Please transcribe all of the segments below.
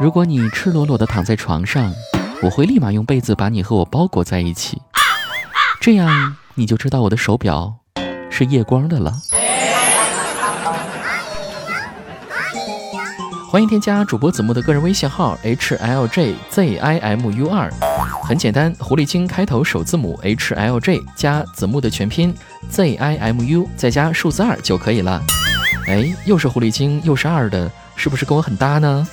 如果你赤裸裸的躺在床上，我会立马用被子把你和我包裹在一起，这样你就知道我的手表是夜光的了。欢迎添加主播子木的个人微信号 h l j z i m u 二，很简单，狐狸精开头首字母 h l j 加子木的全拼 z i m u 再加数字二就可以了。哎，又是狐狸精又是二的，是不是跟我很搭呢？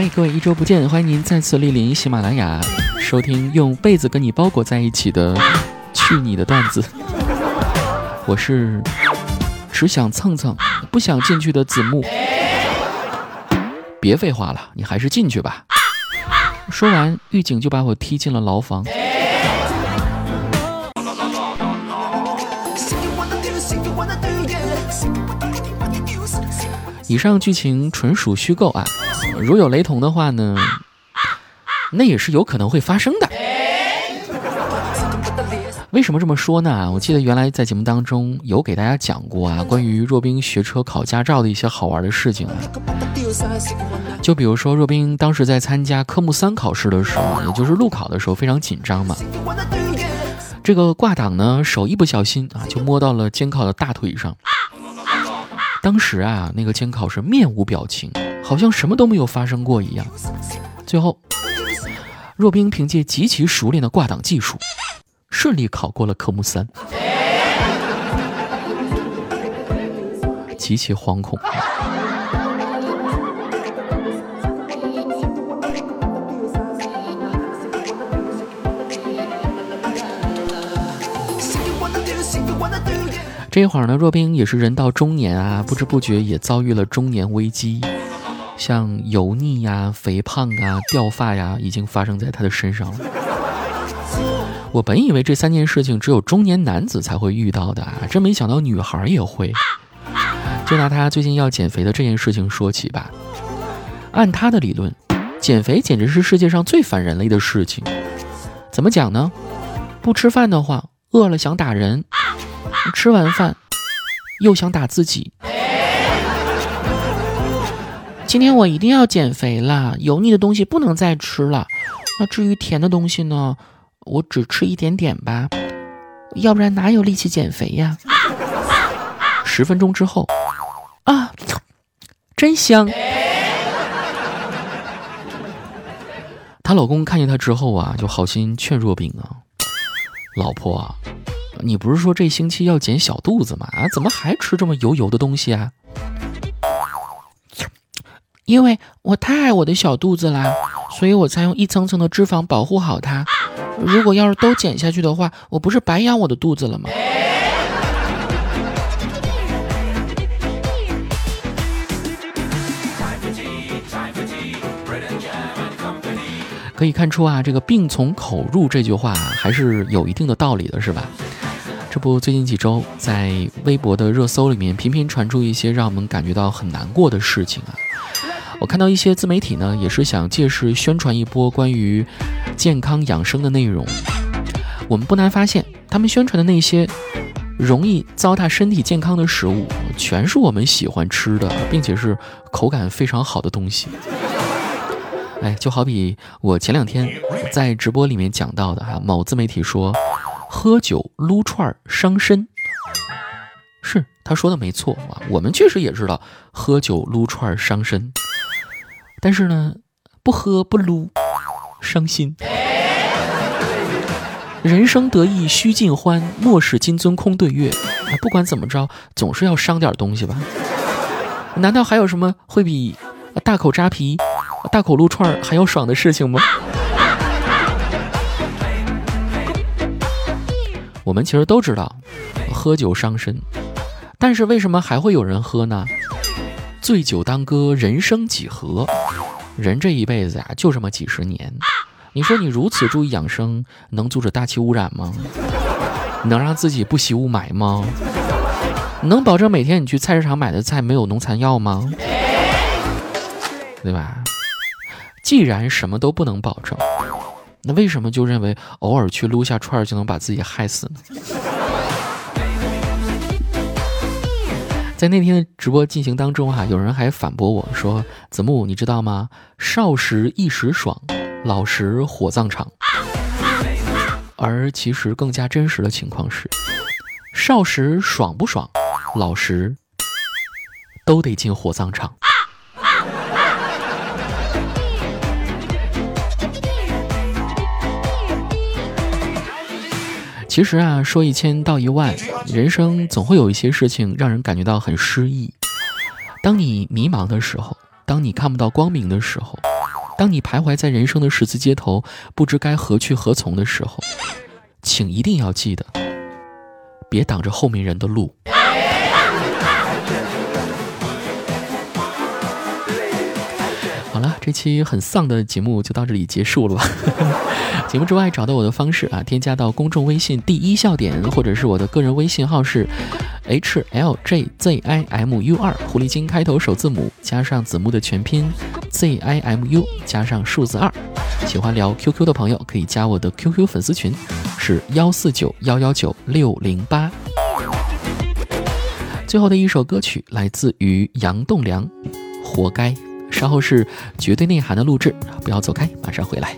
嗨，各位一周不见，欢迎您再次莅临喜马拉雅，收听用被子跟你包裹在一起的去你的段子。我是只想蹭蹭不想进去的子木。别废话了，你还是进去吧。说完，狱警就把我踢进了牢房。以上剧情纯属虚构啊。如有雷同的话呢，那也是有可能会发生的。为什么这么说呢？我记得原来在节目当中有给大家讲过啊，关于若冰学车考驾照的一些好玩的事情啊。就比如说若冰当时在参加科目三考试的时候，也就是路考的时候，非常紧张嘛。这个挂档呢，手一不小心啊，就摸到了监考的大腿上。当时啊，那个监考是面无表情。好像什么都没有发生过一样。最后，若冰凭借极其熟练的挂档技术，顺利考过了科目三。极其惶恐。这一会儿呢，若冰也是人到中年啊，不知不觉也遭遇了中年危机。像油腻呀、肥胖啊、掉发呀，已经发生在他的身上了。我本以为这三件事情只有中年男子才会遇到的啊，真没想到女孩也会。就拿他最近要减肥的这件事情说起吧。按他的理论，减肥简直是世界上最反人类的事情。怎么讲呢？不吃饭的话，饿了想打人；吃完饭，又想打自己。今天我一定要减肥啦！油腻的东西不能再吃了。那至于甜的东西呢？我只吃一点点吧，要不然哪有力气减肥呀？十分钟之后，啊，真香！她老公看见她之后啊，就好心劝若冰啊，老婆，你不是说这星期要减小肚子吗？啊，怎么还吃这么油油的东西啊？因为我太爱我的小肚子啦，所以我才用一层层的脂肪保护好它。如果要是都减下去的话，我不是白养我的肚子了吗？可以看出啊，这个“病从口入”这句话还是有一定的道理的，是吧？这不，最近几周在微博的热搜里面频频传出一些让我们感觉到很难过的事情啊。我看到一些自媒体呢，也是想借势宣传一波关于健康养生的内容。我们不难发现，他们宣传的那些容易糟蹋身体健康的食物，全是我们喜欢吃的，并且是口感非常好的东西。哎，就好比我前两天在直播里面讲到的哈，某自媒体说喝酒撸串伤身，是他说的没错啊，我们确实也知道喝酒撸串伤身。但是呢，不喝不撸，伤心。人生得意须尽欢，莫使金樽空对月。啊，不管怎么着，总是要伤点东西吧？难道还有什么会比大口扎啤、大口撸串还要爽的事情吗？我们其实都知道，喝酒伤身，但是为什么还会有人喝呢？醉酒当歌，人生几何？人这一辈子呀，就这么几十年。你说你如此注意养生，能阻止大气污染吗？能让自己不吸雾霾吗？能保证每天你去菜市场买的菜没有农残药吗？对吧？既然什么都不能保证，那为什么就认为偶尔去撸下串就能把自己害死呢？在那天的直播进行当中哈，有人还反驳我说：“子木，你知道吗？少时一时爽，老时火葬场。”而其实更加真实的情况是，少时爽不爽，老时都得进火葬场。其实啊，说一千道一万，人生总会有一些事情让人感觉到很失意。当你迷茫的时候，当你看不到光明的时候，当你徘徊在人生的十字街头，不知该何去何从的时候，请一定要记得，别挡着后面人的路。好了，这期很丧的节目就到这里结束了吧。节目之外找到我的方式啊，添加到公众微信第一笑点，或者是我的个人微信号是 h l j z i m u 二，狐狸精开头首字母加上子木的全拼 z i m u 加上数字二。喜欢聊 QQ 的朋友可以加我的 QQ 粉丝群，是幺四九幺幺九六零八。最后的一首歌曲来自于杨栋梁，活该。稍后是绝对内涵的录制，不要走开，马上回来。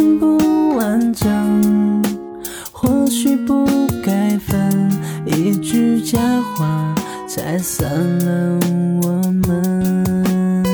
情不完整，或许不该分一句假话，拆散了我们。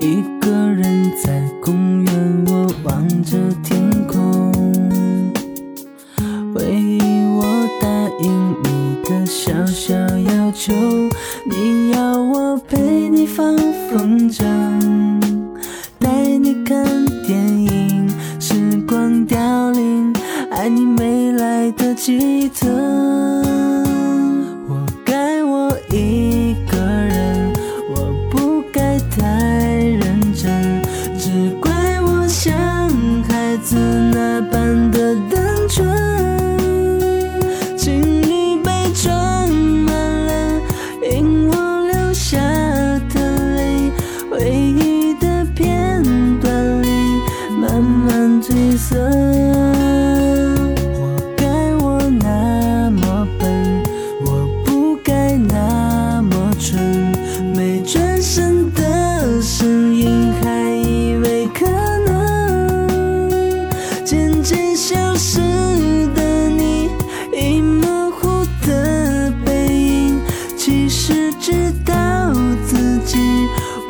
一个人在公园，我望着天空，回忆我答应你的小小要。求你要我陪你放风筝，记得，我该我一个人，我不该太认真，只怪我像孩子那般的单纯。情欲杯装满了因我流下的泪，回忆的片段里慢慢褪色。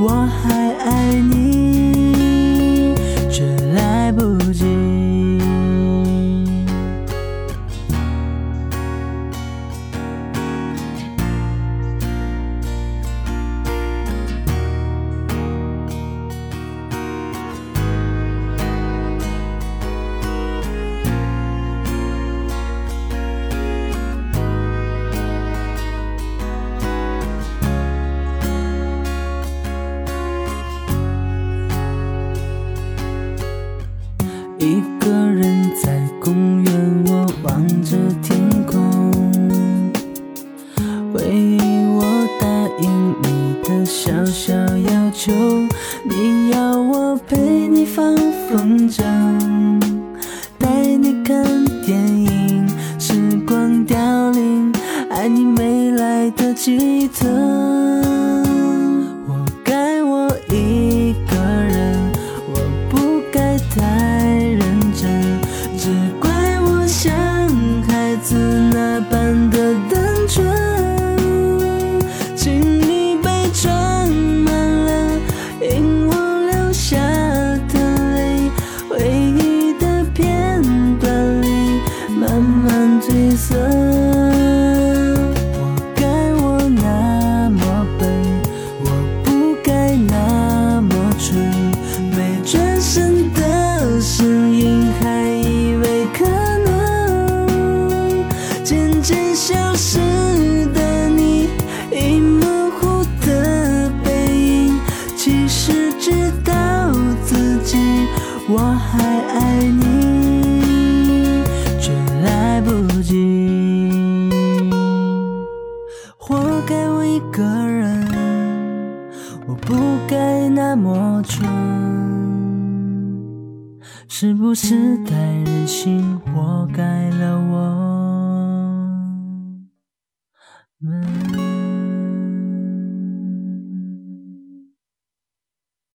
我还。一个人在公园，我望着天空，回忆我答应你的小小要求，你要我陪你放风筝，带你看电影，时光凋零，爱你没来得及等。我还爱你，却来不及。活该我一个人，我不该那么蠢，是不是太任性，活该了我